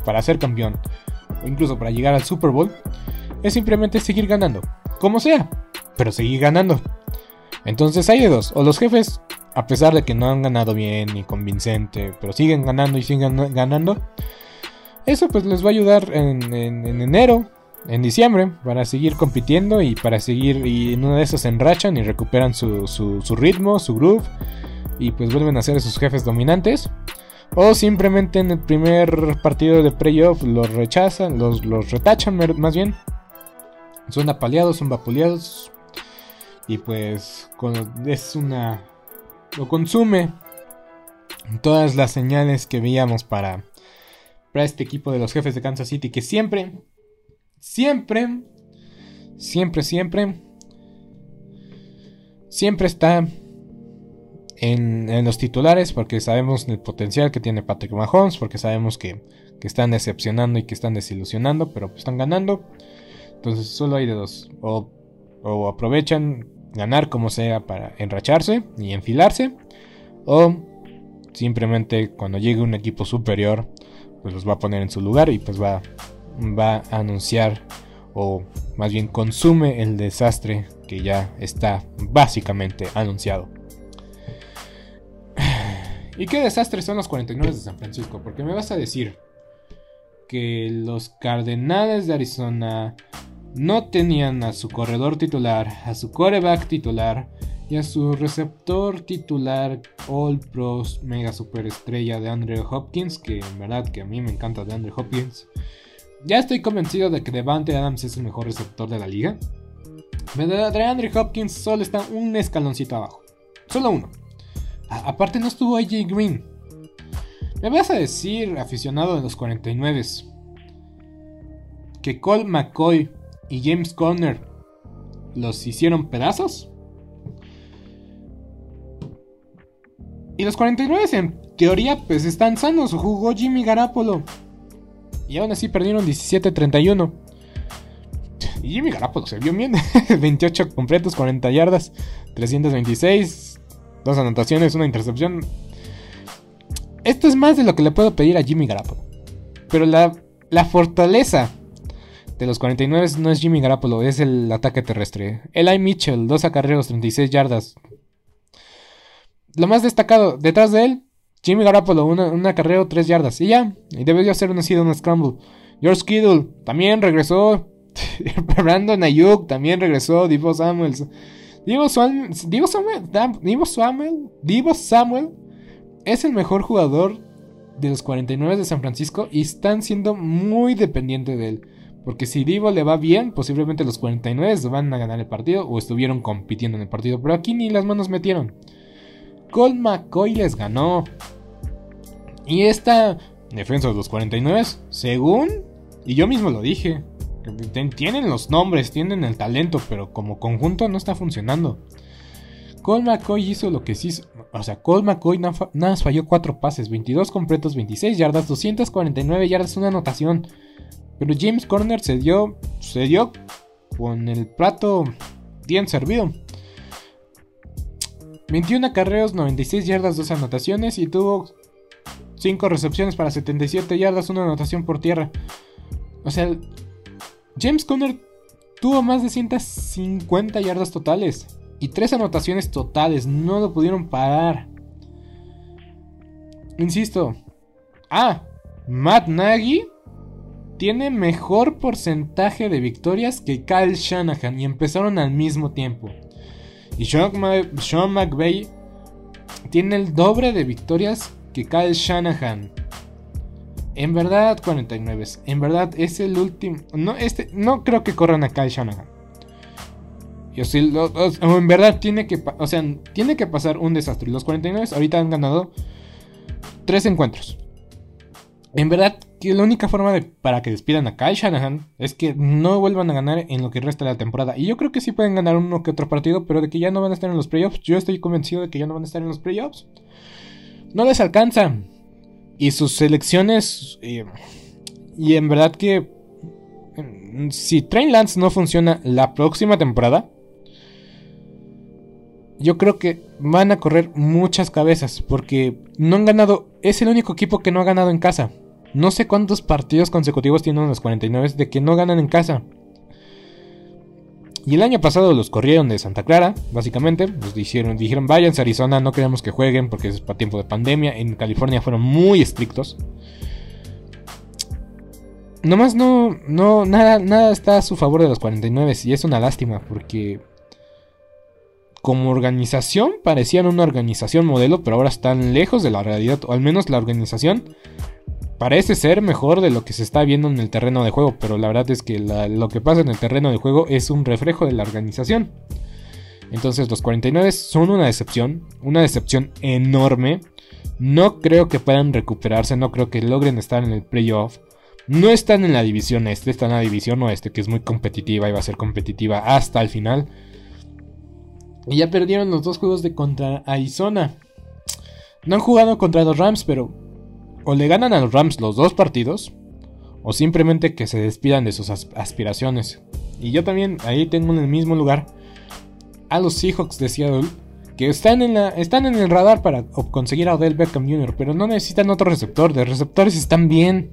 para ser campeón o incluso para llegar al Super Bowl es simplemente seguir ganando, como sea, pero seguir ganando. Entonces hay de dos. O los jefes, a pesar de que no han ganado bien ni convincente, pero siguen ganando y siguen ganando. Eso pues les va a ayudar en, enero, en diciembre, para seguir compitiendo y para seguir. Y en una de esas se enrachan y recuperan su, su, ritmo, su groove. Y pues vuelven a ser esos jefes dominantes. O simplemente en el primer partido de playoff los rechazan, los, los retachan más bien. Son apaleados, son vapuleados, y pues es una... lo consume todas las señales que veíamos para, para este equipo de los jefes de Kansas City que siempre, siempre, siempre, siempre, siempre está en, en, los titulares porque sabemos el potencial que tiene Patrick Mahomes, porque sabemos que, que están decepcionando y que están desilusionando, pero están ganando. Entonces solo hay de dos. O, o aprovechan ganar como sea para enracharse y enfilarse. O simplemente cuando llegue un equipo superior, pues los va a poner en su lugar y pues va, va a anunciar o más bien consume el desastre que ya está básicamente anunciado. (sighs) ¿Y qué desastre son los 49 de San Francisco? Porque me vas a decir que los Cardenales de Arizona no tenían a su corredor titular, a su coreback titular y a su receptor titular All Pros Mega Superestrella de Andrew Hopkins, que en verdad que a mí me encanta de Andrew Hopkins. Ya estoy convencido de que Devante Adams es el mejor receptor de la liga. De Andrew Hopkins solo está un escaloncito abajo. Solo uno. aparte no estuvo AJ Green. Me vas a decir, aficionado de los 49, que Cole McCoy y James Conner los hicieron pedazos. Y los 49 en teoría pues están sanos, jugó Jimmy Garapolo. Y aún así perdieron 17-31. Y Jimmy Garapolo se vio bien. (laughs) 28 completos, 40 yardas, 326, dos anotaciones, una intercepción. Esto es más de lo que le puedo pedir a Jimmy Garapolo. Pero la, la fortaleza de los 49 no es Jimmy Garapolo, es el ataque terrestre. Eli Mitchell, dos acarreos, 36 yardas. Lo más destacado, detrás de él, Jimmy Garapolo, un acarreo, 3 yardas. Y ya, y debería ser una sido un scramble. George Kittle también regresó. (laughs) Brandon Ayuk también regresó. Divo Samuels. Divo, Samuel, Divo Samuel, Divo Samuel, Divo Samuel es el mejor jugador de los 49 de San Francisco y están siendo muy dependientes de él Porque si Divo le va bien, posiblemente los 49 van a ganar el partido o estuvieron compitiendo en el partido. Pero aquí ni las manos metieron. Colt McCoy les ganó. Y esta defensa de los 49, según, y yo mismo lo dije, tienen los nombres, tienen el talento, pero como conjunto no está funcionando. Colt McCoy hizo lo que sí. O sea, Colt McCoy nada más falló 4 pases, 22 completos, 26 yardas, 249 yardas, una anotación. Pero James Corner se dio, se dio con el plato bien servido. 21 acarreos, 96 yardas, 2 anotaciones y tuvo 5 recepciones para 77 yardas, una anotación por tierra. O sea, James Conner tuvo más de 150 yardas totales y 3 anotaciones totales. No lo pudieron parar. Insisto. Ah, Matt Nagy tiene mejor porcentaje de victorias que Kyle Shanahan y empezaron al mismo tiempo. Y Sean, McVay tiene el doble de victorias que Kyle Shanahan. En verdad, 49. En verdad, es el último. No, este, no creo que corran a Kyle Shanahan. Yo sí, en verdad tiene que, o sea, tiene que pasar un desastre. Los 49 ahorita han ganado tres encuentros. En verdad, que la única forma de, para que despidan a Kyle Shanahan es que no vuelvan a ganar en lo que resta de la temporada. Y yo creo que sí pueden ganar uno que otro partido, pero de que ya no van a estar en los playoffs. Yo estoy convencido de que ya no van a estar en los playoffs. No les alcanza. Y sus selecciones. Eh, y en verdad que. Mm, si Train Lance no funciona la próxima temporada. Yo creo que van a correr muchas cabezas. Porque no han ganado. Es el único equipo que no ha ganado en casa. No sé cuántos partidos consecutivos tienen los 49 de que no ganan en casa. Y el año pasado los corrieron de Santa Clara, básicamente. Los dijeron, dijeron, váyanse a Arizona, no queremos que jueguen porque es para tiempo de pandemia. En California fueron muy estrictos. Nomás no, no, nada, nada está a su favor de los 49 y es una lástima porque como organización parecían una organización modelo, pero ahora están lejos de la realidad, o al menos la organización parece ser mejor de lo que se está viendo en el terreno de juego, pero la verdad es que lo que pasa en el terreno de juego es un reflejo de la organización. Entonces los 49 son una decepción, una decepción enorme. No creo que puedan recuperarse, no creo que logren estar en el playoff. No están en la división este, están en la división oeste, que es muy competitiva y va a ser competitiva hasta el final. Y ya perdieron los dos juegos de contra Arizona. No han jugado contra los Rams, pero o le ganan a los Rams los dos partidos, o simplemente que se despidan de sus aspiraciones. Y yo también ahí tengo en el mismo lugar a los Seahawks de Seattle, que están en, la, están en el radar para conseguir a Odell Beckham Jr., pero no necesitan otro receptor, de receptores están bien.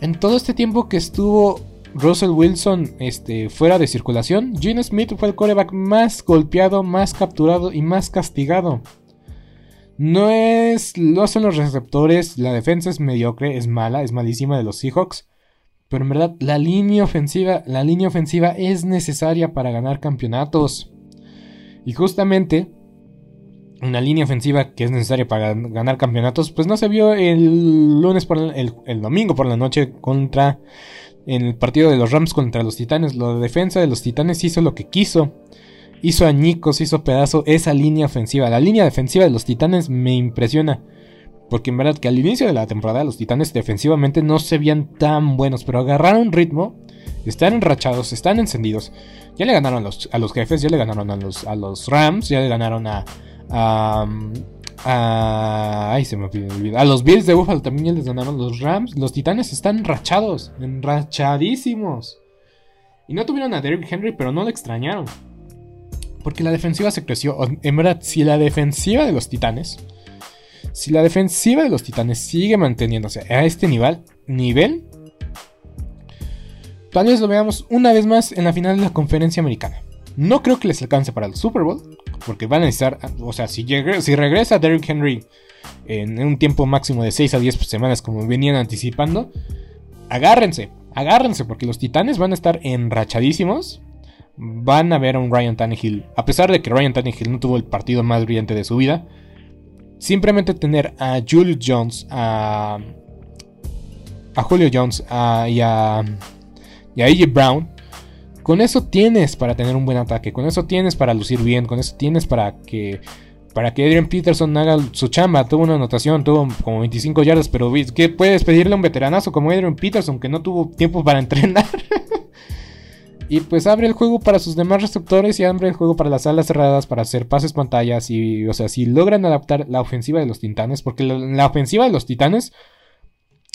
En todo este tiempo que estuvo Russell Wilson este, fuera de circulación, Gene Smith fue el coreback más golpeado, más capturado y más castigado. No es. No son los receptores. La defensa es mediocre, es mala, es malísima de los Seahawks. Pero en verdad, la línea ofensiva. La línea ofensiva es necesaria para ganar campeonatos. Y justamente. Una línea ofensiva que es necesaria para ganar campeonatos. Pues no se vio el lunes por el, el domingo por la noche. Contra. En el partido de los Rams contra los Titanes. La defensa de los Titanes hizo lo que quiso hizo añicos, hizo pedazo esa línea ofensiva. La línea defensiva de los Titanes me impresiona. Porque en verdad que al inicio de la temporada los Titanes defensivamente no se veían tan buenos, pero agarraron ritmo, están enrachados, están encendidos. Ya le ganaron a los, a los jefes, ya le ganaron a los, a los Rams, ya le ganaron a... a, a ay, se me olvidó. A los Bills de Buffalo también ya les ganaron los Rams. Los Titanes están enrachados, enrachadísimos. Y no tuvieron a Derrick Henry, pero no le extrañaron. Porque la defensiva se creció. En verdad, si la defensiva de los titanes. Si la defensiva de los titanes sigue manteniéndose a este nivel. Nivel. Tal vez lo veamos una vez más en la final de la conferencia americana. No creo que les alcance para el Super Bowl. Porque van a necesitar. O sea, si, si regresa Derrick Henry en un tiempo máximo de 6 a 10 semanas, como venían anticipando. Agárrense, agárrense, porque los titanes van a estar enrachadísimos van a ver a un Ryan Tannehill, a pesar de que Ryan Tannehill no tuvo el partido más brillante de su vida, simplemente tener a Julius Jones, a, a Julio Jones y, a, y a AJ Brown, con eso tienes para tener un buen ataque, con eso tienes para lucir bien, con eso tienes para que para que Adrian Peterson haga su chamba. Tuvo una anotación, tuvo como 25 yardas, pero ¿qué puedes pedirle a un veteranazo como Adrian Peterson que no tuvo tiempo para entrenar? (laughs) y pues abre el juego para sus demás receptores y abre el juego para las alas cerradas, para hacer pases pantallas y, o sea, si logran adaptar la ofensiva de los Titanes, porque la ofensiva de los Titanes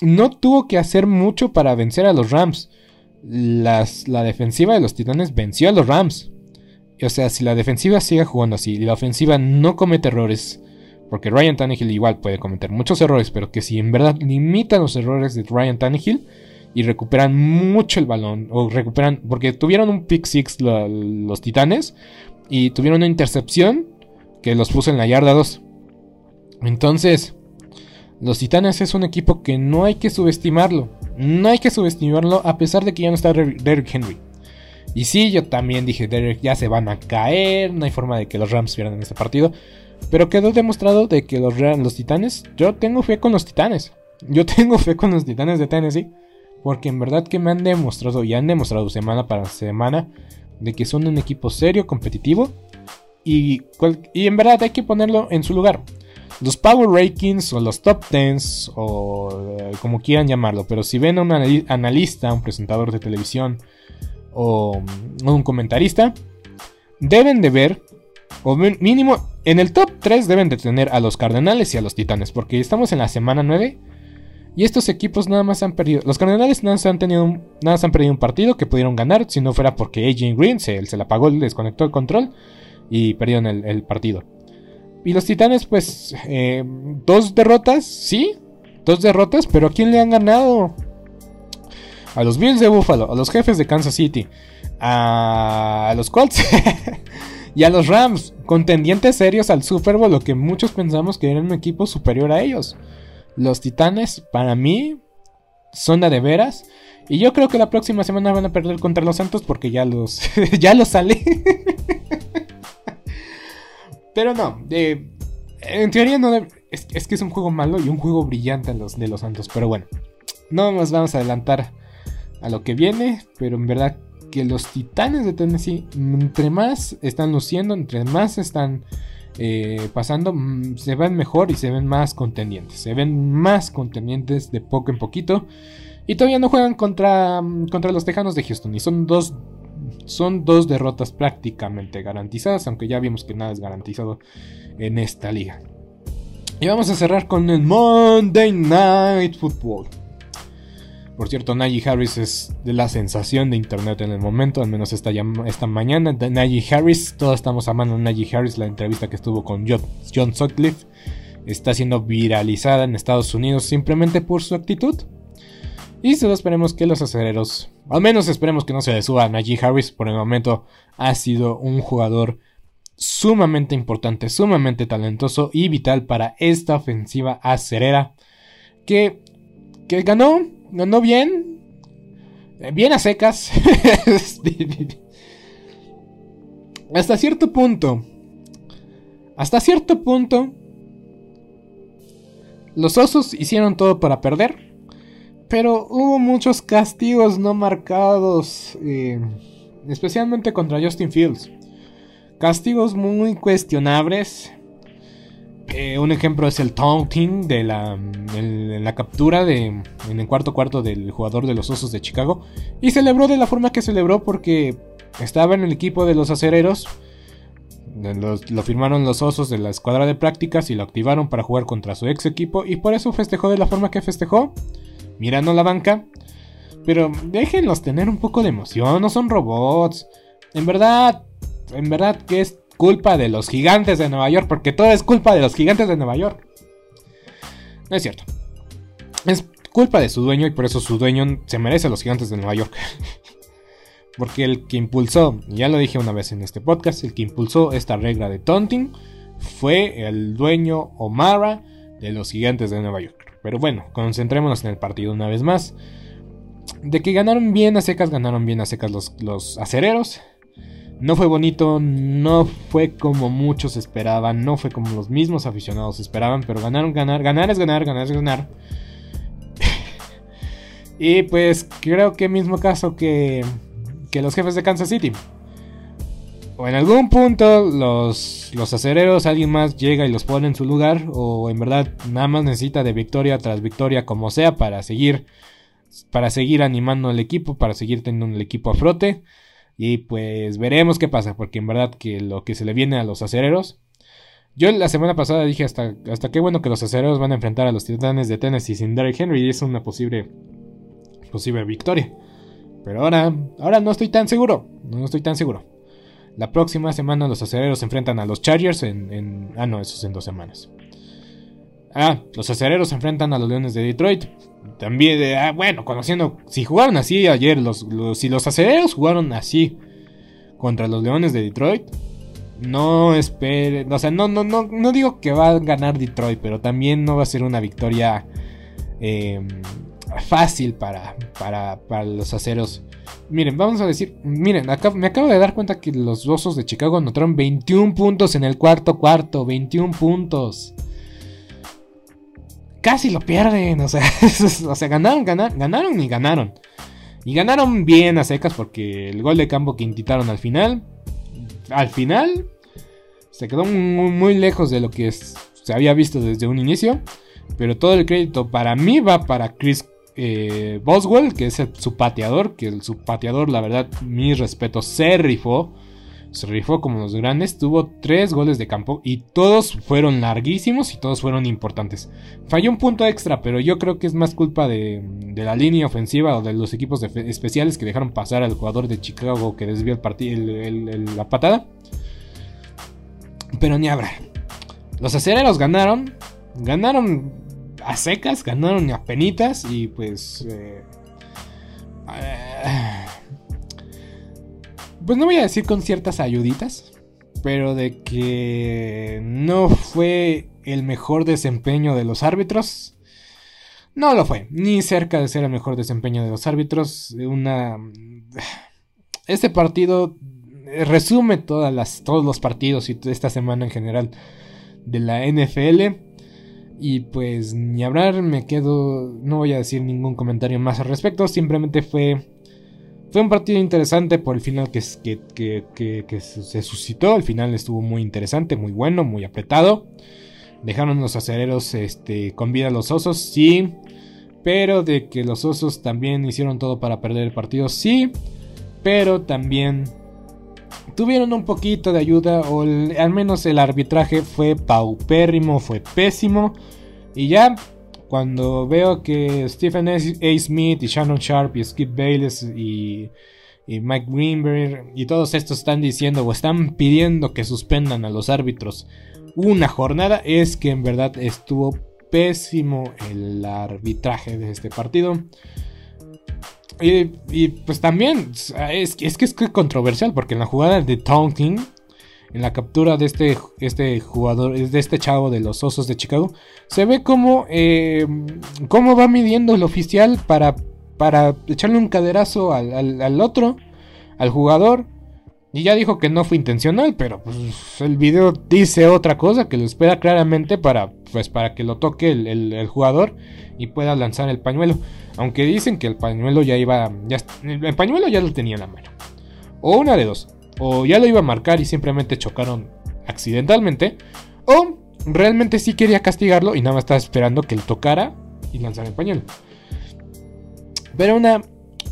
no tuvo que hacer mucho para vencer a los Rams la defensiva de los Titanes venció a los Rams. O sea, si la defensiva sigue jugando así y la ofensiva no comete errores, porque Ryan Tannehill igual puede cometer muchos errores, pero que si en verdad limitan los errores de Ryan Tannehill y recuperan mucho el balón, o recuperan, porque tuvieron un pick six los Titanes y tuvieron una intercepción que los puso en la yarda 2. Entonces, los Titanes es un equipo que no hay que subestimarlo. No hay que subestimarlo a pesar de que ya no está Derrick Henry. Y sí, yo también dije, Derrick ya se van a caer, no hay forma de que los Rams pierdan este partido. Pero quedó demostrado de que los, los Titanes, yo tengo fe con los Titanes. Yo (laughs) tengo fe con los Titanes de Tennessee. Porque en verdad que me han demostrado y han demostrado semana para semana de que son un equipo serio, competitivo. Y, en verdad hay que ponerlo en su lugar los Power Rankings o los Top Tens o eh, como quieran llamarlo, pero si ven a un analista, un presentador de televisión o, un comentarista, deben de ver, o mínimo en el top 3 deben de tener a los Cardenales y a los Titanes, porque estamos en la semana 9 y estos equipos nada más han perdido. Los Cardenales nada más han, tenido un, nada han perdido un partido que pudieron ganar si no fuera porque AJ Green se, se la apagó, desconectó el control y perdieron el partido. Y los Titanes, pues, eh, dos derrotas, sí, dos derrotas, pero ¿a quién le han ganado? A los Bills de Buffalo, a los jefes de Kansas City, a los Colts (laughs) y a los Rams, contendientes serios al Super Bowl, lo que muchos pensamos que eran un equipo superior a ellos. Los Titanes, para mí, son de veras. Y yo creo que la próxima semana van a perder contra los Santos porque ya los, (laughs) ya los sale. (laughs) Pero no, en teoría no es, que es un juego malo y un juego brillante los, de los Santos. Pero bueno, no nos vamos a adelantar a lo que viene. Pero en verdad que los Titanes de Tennessee, entre más están luciendo, entre más están eh, pasando, mm, se ven mejor y se ven más contendientes. Se ven más contendientes de poco en poquito. Y todavía no juegan contra, mm, contra los Tejanos de Houston. Y son dos son dos derrotas prácticamente garantizadas, aunque ya vimos que nada es garantizado en esta liga. Y vamos a cerrar con el Monday Night Football. Por cierto, Najee Harris es de la sensación de internet en el momento, al menos esta, esta mañana. Najee Harris, todos estamos amando a Najee Harris, la entrevista que estuvo con John Sutcliffe está siendo viralizada en Estados Unidos simplemente por su actitud. Y solo esperemos que los aceleros, al menos esperemos que no se le suba a Najee Harris. Por el momento ha sido un jugador sumamente importante, sumamente talentoso y vital para esta ofensiva acerera. Que, que ganó, ganó bien, eh, bien a secas. (laughs) hasta cierto punto, hasta cierto punto, los osos hicieron todo para perder. Pero hubo muchos castigos no marcados, eh, especialmente contra Justin Fields. Castigos muy cuestionables. Eh, un ejemplo es el taunting de la, captura de, en el cuarto cuarto del jugador de los Osos de Chicago. Y celebró de la forma que celebró porque estaba en el equipo de los acereros. lo firmaron los osos de la escuadra de prácticas y lo activaron para jugar contra su ex equipo. Y por eso festejó de la forma que festejó mirando la banca. Pero déjenlos tener un poco de emoción, no son robots. En verdad, en verdad que es culpa de los gigantes de Nueva York, porque todo es culpa de los gigantes de Nueva York. No es cierto. Es culpa de su dueño y por eso su dueño se merece los gigantes de Nueva York. (laughs) porque el que impulsó, ya lo dije una vez en este podcast, el que impulsó esta regla de taunting fue el dueño Omara de los gigantes de Nueva York. Pero bueno, concentrémonos en el partido una vez más. De que ganaron bien a secas, ganaron bien a secas los, los acereros. No fue bonito, no fue como muchos esperaban, no fue como los mismos aficionados esperaban, pero ganaron, ganar, ganar es ganar, ganar es ganar. (laughs) Y pues creo que mismo caso que, que los jefes de Kansas City. O en algún punto los, los acereros, alguien más llega y los pone en su lugar. O en verdad nada más necesita de victoria tras victoria como sea para seguir, para seguir animando al equipo, para seguir teniendo el equipo a frote. Y pues veremos qué pasa, porque en verdad que lo que se le viene a los acereros. Yo la semana pasada dije hasta, hasta qué bueno que los acereros van a enfrentar a los titanes de Tennessee sin Derrick Henry y es una posible, posible victoria. Pero ahora, ahora no estoy tan seguro, no estoy tan seguro. La próxima semana los acereros se enfrentan a los Chargers en, en ah no, eso es en dos semanas. Ah, los acereros se enfrentan a los Leones de Detroit. También, de, ah, bueno, conociendo, si jugaron así ayer, los, si los acereros jugaron así contra los Leones de Detroit, no esperen, o sea, no, no, no, no digo que va a ganar Detroit, pero también no va a ser una victoria em, fácil para, para, para los aceros. Miren, vamos a decir, miren, me acabo de dar cuenta que los Osos de Chicago anotaron 21 puntos en el cuarto cuarto, 21 puntos casi lo pierden. O sea, (laughs) o sea ganaron, ganaron, y ganaron. Y ganaron bien a secas porque el gol de campo que intentaron al final, al final, se quedó muy, lejos de lo que se había visto desde un inicio. Pero todo el crédito para mí va para Chris eh, Boswell, que es su pateador. Que su pateador, la verdad, mi respeto, se rifó se rifó como los grandes, tuvo tres goles de campo y todos fueron larguísimos y todos fueron importantes. Falló un punto extra, pero yo creo que es más culpa de, la línea ofensiva o de los equipos especiales que dejaron pasar al jugador de Chicago que desvió el partido, la patada. Pero ni habrá. Los acereros ganaron, ganaron a secas, ganaron a penitas y pues... Eh, eh, pues no voy a decir con ciertas ayuditas, pero de que no fue el mejor desempeño de los árbitros. No lo fue, ni cerca de ser el mejor desempeño de los árbitros. Una este partido resume todas las, todos los partidos y esta semana en general de la NFL. Y pues ni hablar, me quedo, no voy a decir ningún comentario más al respecto, simplemente fue fue un partido interesante por el final que, se suscitó. El final estuvo muy interesante, muy bueno, muy apretado. Dejaron los acereros este, con vida a los osos, sí. Pero de que los osos también hicieron todo para perder el partido, sí. Pero también tuvieron un poquito de ayuda. O al menos el arbitraje fue paupérrimo, fue pésimo. Y ya cuando veo que Stephen A. Smith y Shannon Sharp y Skip Bayless y, Mike Greenberg y todos estos están diciendo o están pidiendo que suspendan a los árbitros una jornada, es que en verdad estuvo pésimo el arbitraje de este partido. Y, pues también es, es, que es controversial porque en la jugada de taunting en la captura de este, este jugador, de este chavo de los Osos de Chicago, se ve como, eh, cómo va midiendo el oficial para, para echarle un caderazo al, otro, al jugador. Y ya dijo que no fue intencional, pero pues, el video dice otra cosa que lo espera claramente para, pues, para que lo toque el, jugador y pueda lanzar el pañuelo. Aunque dicen que el pañuelo ya iba. Ya, el pañuelo ya lo tenía en la mano. O una de dos o ya lo iba a marcar y simplemente chocaron accidentalmente, o realmente sí quería castigarlo y nada más estaba esperando que él tocara y lanzara el pañuelo. Pero una,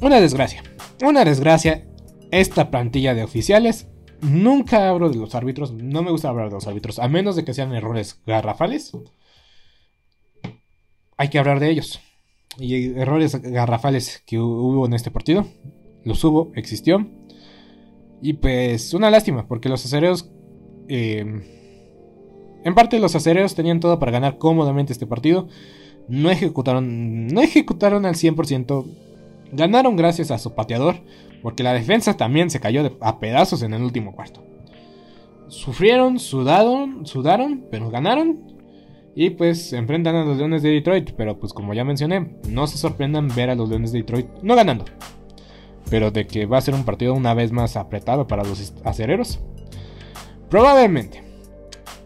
una desgracia, una desgracia esta plantilla de oficiales. Nunca hablo de los árbitros, no me gusta hablar de los árbitros, a menos de que sean errores garrafales. Hay que hablar de ellos. Y errores garrafales que hubo en este partido, los hubo, existió. Y pues una lástima, porque los acereros... Em, en parte los acereros tenían todo para ganar cómodamente este partido. No ejecutaron, no ejecutaron al 100%. Ganaron gracias a su pateador, porque la defensa también se cayó a pedazos en el último cuarto. Sufrieron, sudaron, sudaron, pero ganaron. Y pues se enfrentan a los Leones de Detroit. Pero pues como ya mencioné, no se sorprendan ver a los Leones de Detroit no ganando pero de que va a ser un partido una vez más apretado para los acereros. Probablemente.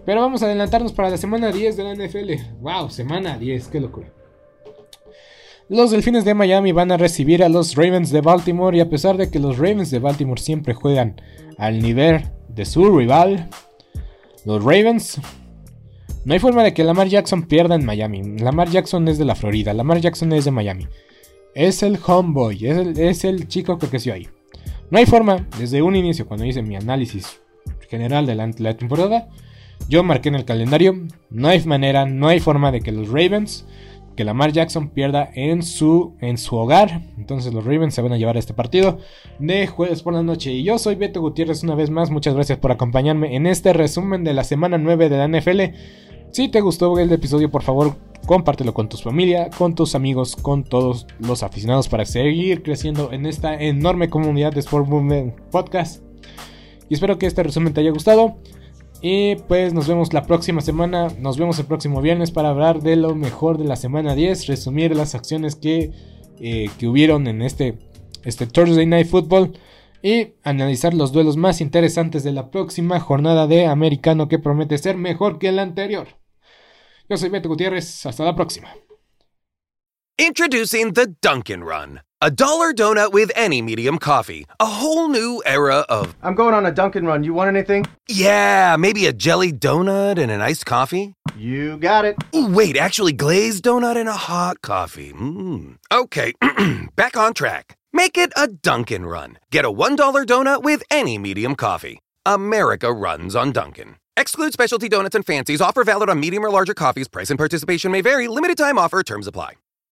Pero vamos a adelantarnos para la semana 10 de la NFL. ¡Wow! Semana 10, qué locura. Los Delfines de Miami van a recibir a los Ravens de Baltimore y a pesar de que los Ravens de Baltimore siempre juegan al nivel de su rival, los Ravens, no hay forma de que Lamar Jackson pierda en Miami. Lamar Jackson es de la Florida, Lamar Jackson es de Miami. Es el homeboy, es el, chico que creció ahí. No hay forma, desde un inicio, cuando hice mi análisis general de la, temporada, yo marqué en el calendario, no hay manera, no hay forma de que los Ravens, que Lamar Jackson pierda en su, en su hogar. Entonces los Ravens se van a llevar a este partido de jueves por la noche. Y yo soy Beto Gutiérrez una vez más, muchas gracias por acompañarme en este resumen de la semana 9 de la NFL. Si te gustó el episodio, por favor, compártelo con tu familia, con tus amigos, con todos los aficionados para seguir creciendo en esta enorme comunidad de Sport Movement Podcast. Y espero que este resumen te haya gustado. Y pues nos vemos la próxima semana. Nos vemos el próximo viernes para hablar de lo mejor de la semana 10. Resumir las acciones que, eh, que hubieron en este, este Thursday Night Football. Y analizar los duelos más interesantes de la próxima jornada de americano que promete ser mejor que la anterior. Yo soy Beto Gutiérrez. Hasta la próxima. Introducing the Dunkin' Run. A dollar donut with any medium coffee. A whole new era of. I'm going on a Dunkin' Run. You want anything? Yeah, maybe a jelly donut and an iced coffee. You got it. Ooh, wait, actually, glazed donut and a hot coffee. Mmm. Okay, (clears throat) back on track. Make it a Dunkin' Run. Get a $1 donut with any medium coffee. America runs on Dunkin'. Exclude specialty donuts and fancies. Offer valid on medium or larger coffees. Price and participation may vary. Limited time offer. Terms apply.